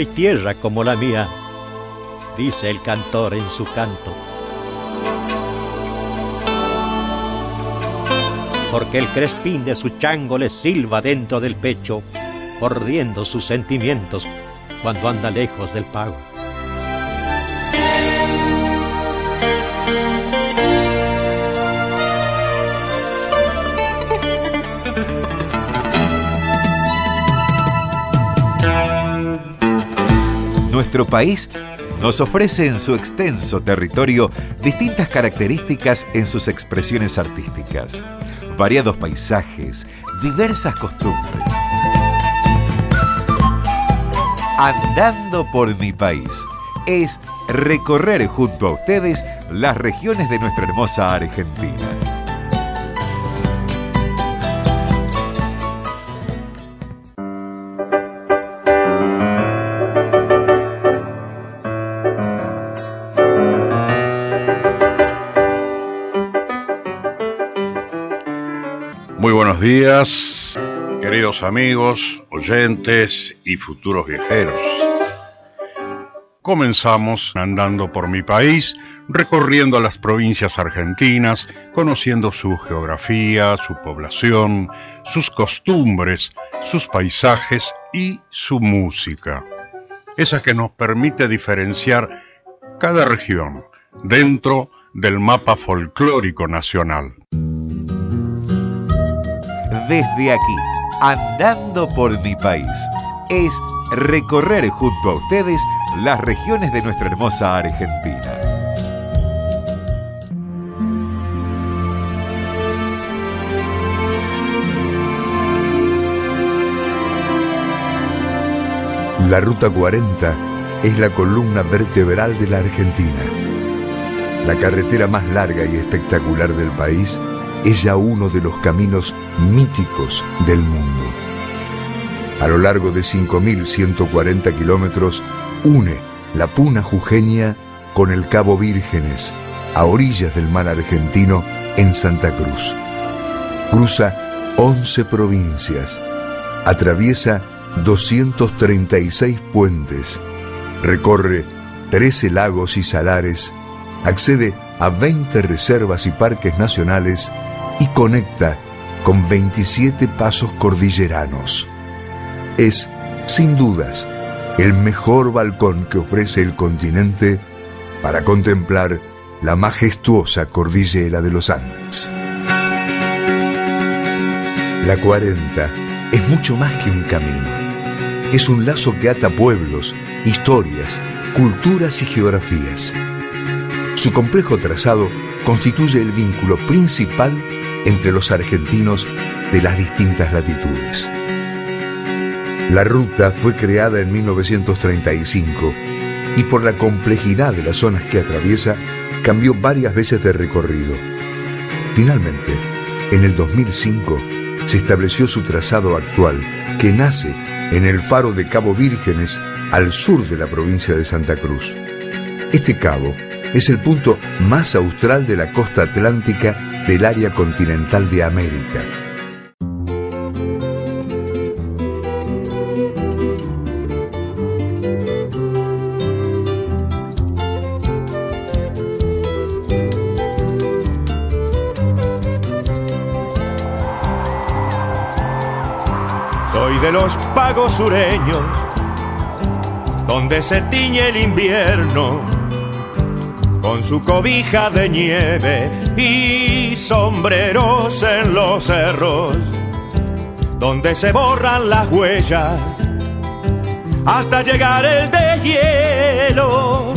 Hay tierra como la mía, dice el cantor en su canto. Porque el crespín de su chango le silba dentro del pecho, mordiendo sus sentimientos cuando anda lejos del pago. Nuestro país nos ofrece en su extenso territorio distintas características en sus expresiones artísticas, variados paisajes, diversas costumbres. Andando por mi país es recorrer junto a ustedes las regiones de nuestra hermosa Argentina. Días, queridos amigos, oyentes y futuros viajeros. Comenzamos andando por mi país, recorriendo las provincias argentinas, conociendo su geografía, su población, sus costumbres, sus paisajes y su música. Esa que nos permite diferenciar cada región dentro del mapa folclórico nacional desde aquí, andando por mi país, es recorrer junto a ustedes las regiones de nuestra hermosa Argentina. La Ruta 40 es la columna vertebral de la Argentina. La carretera más larga y espectacular del país es ya uno de los caminos míticos del mundo. A lo largo de 5.140 kilómetros, une la Puna Jujeña con el Cabo Vírgenes, a orillas del mar argentino, en Santa Cruz. Cruza 11 provincias, atraviesa 236 puentes, recorre 13 lagos y salares, accede a 20 reservas y parques nacionales y conecta con 27 pasos cordilleranos. Es, sin dudas, el mejor balcón que ofrece el continente para contemplar la majestuosa cordillera de los Andes. La 40 es mucho más que un camino. Es un lazo que ata pueblos, historias, culturas y geografías. Su complejo trazado constituye el vínculo principal entre los argentinos de las distintas latitudes. La ruta fue creada en 1935 y por la complejidad de las zonas que atraviesa cambió varias veces de recorrido. Finalmente, en el 2005 se estableció su trazado actual, que nace en el faro de Cabo Vírgenes al sur de la provincia de Santa Cruz. Este cabo es el punto más austral de la costa atlántica del área continental de América. Soy de los pagos sureños, donde se tiñe el invierno con su cobija de nieve y sombreros en los cerros, donde se borran las huellas hasta llegar el de hielo.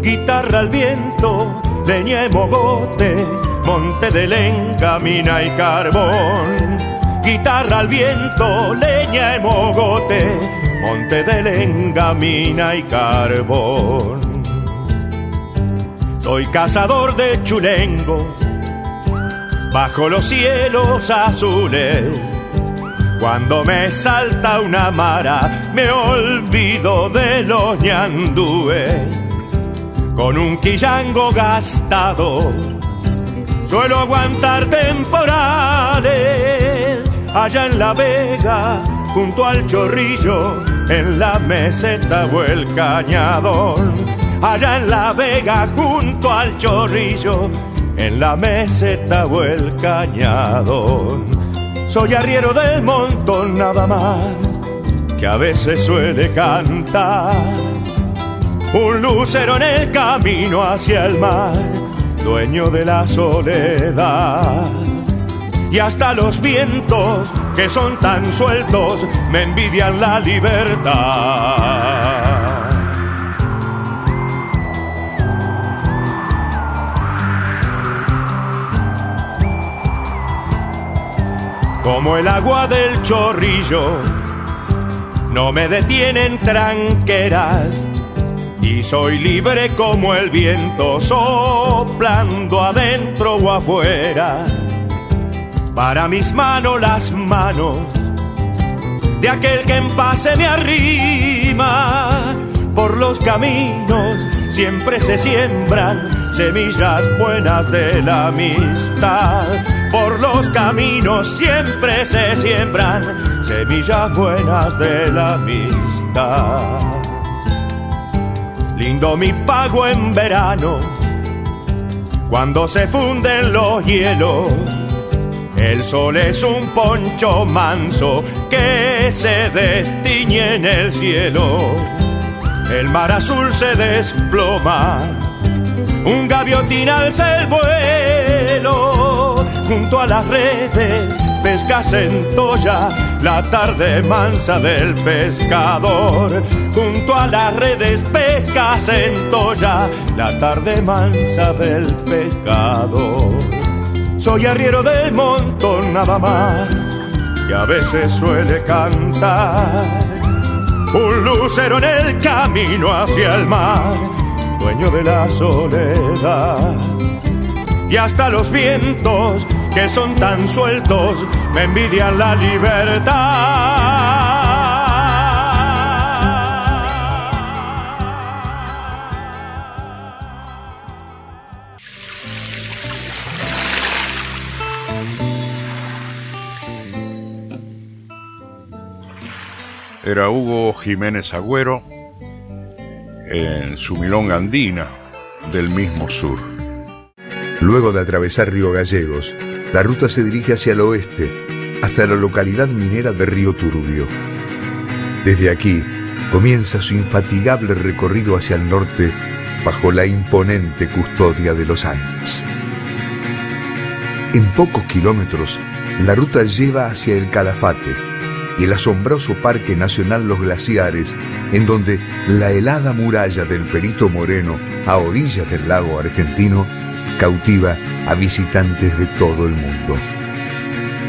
Guitarra al viento, leña y mogote, monte de lenca, mina y carbón. Guitarra al viento, leña y mogote, monte de lenga, mina y carbón. Soy cazador de chulengo, bajo los cielos azules. Cuando me salta una mara, me olvido de los ñandúes. Con un quillango gastado, suelo aguantar temporales. Allá en la vega, junto al chorrillo, en la meseta o el cañadón. Allá en la vega junto al chorrillo, en la meseta o el cañadón. Soy arriero del montón nada más, que a veces suele cantar. Un lucero en el camino hacia el mar, dueño de la soledad y hasta los vientos que son tan sueltos me envidian la libertad. Como el agua del chorrillo, no me detienen tranqueras y soy libre como el viento soplando adentro o afuera para mis manos las manos de aquel que en paz se me arrima. Por los caminos siempre se siembran semillas buenas de la amistad. Por los caminos siempre se siembran semillas buenas de la amistad. Lindo mi pago en verano, cuando se funden los hielos el sol es un poncho manso que se destiñe en el cielo. El mar azul se desploma, un gaviotín alza el vuelo. Junto a las redes pesca centolla la tarde mansa del pescador. Junto a las redes pesca centolla la tarde mansa del pescador. Soy arriero del montón nada más, que a veces suele cantar. Un lucero en el camino hacia el mar, dueño de la soledad. Y hasta los vientos que son tan sueltos me envidian la libertad. era Hugo Jiménez Agüero en su milonga andina del mismo sur. Luego de atravesar Río Gallegos, la ruta se dirige hacia el oeste, hasta la localidad minera de Río Turbio. Desde aquí comienza su infatigable recorrido hacia el norte bajo la imponente custodia de los Andes. En pocos kilómetros, la ruta lleva hacia el Calafate, y el asombroso Parque Nacional Los Glaciares, en donde la helada muralla del Perito Moreno, a orillas del lago argentino, cautiva a visitantes de todo el mundo.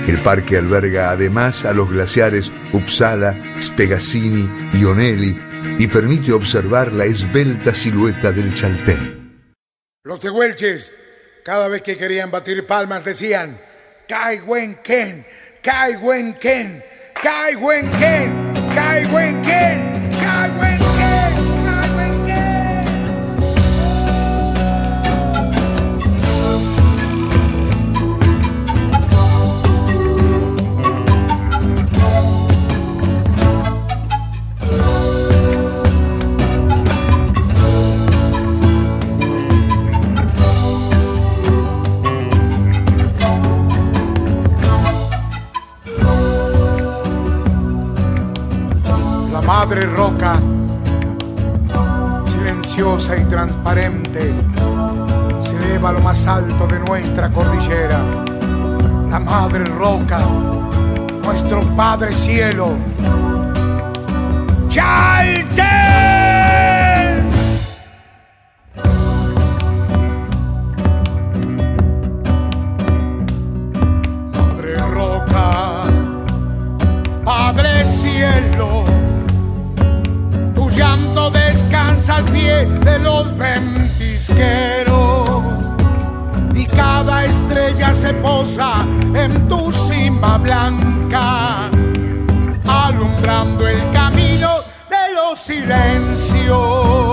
El parque alberga además a los glaciares Uppsala, Spegazzini y Onelli y permite observar la esbelta silueta del Chaltén. Los de Huelches, cada vez que querían batir palmas, decían: Kai Ken, Kai Ken. Ken, Ken, madre roca, silenciosa y transparente, se eleva a lo más alto de nuestra cordillera. La madre roca, nuestro Padre Cielo. ¡Chaltén! Al pie de los ventisqueros y cada estrella se posa en tu cima blanca, alumbrando el camino de los silencios.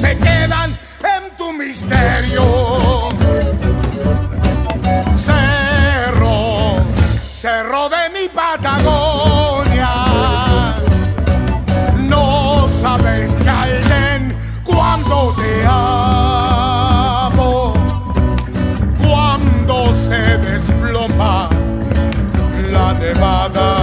Se quedan en tu misterio. Cerro, cerro de mi Patagonia. No sabes, Chalden, cuánto te amo. Cuando se desploma la nevada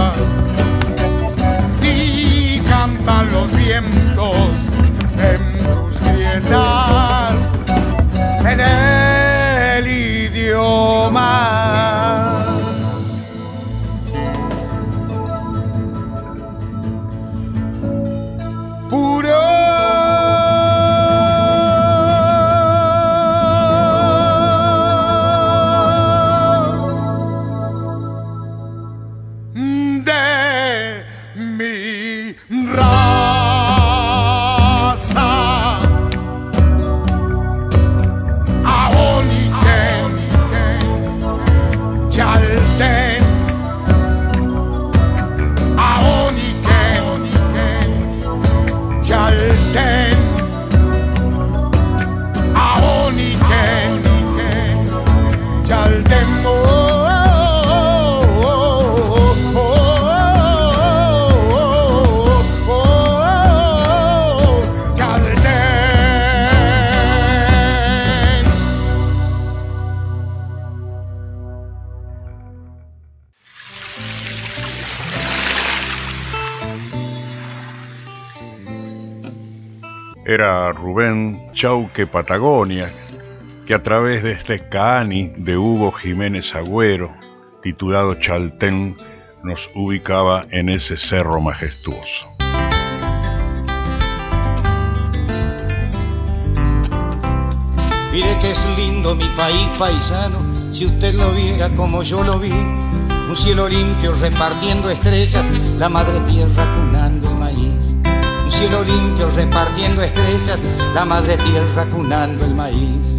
era Rubén Chauque Patagonia, que a través de este Caani de Hugo Jiménez Agüero, titulado Chaltén, nos ubicaba en ese cerro majestuoso. Mire que es lindo mi país paisano, si usted lo viera como yo lo vi, un cielo limpio repartiendo estrellas, la madre tierra cunando cielo limpio repartiendo estrellas, la madre tierra cunando el maíz.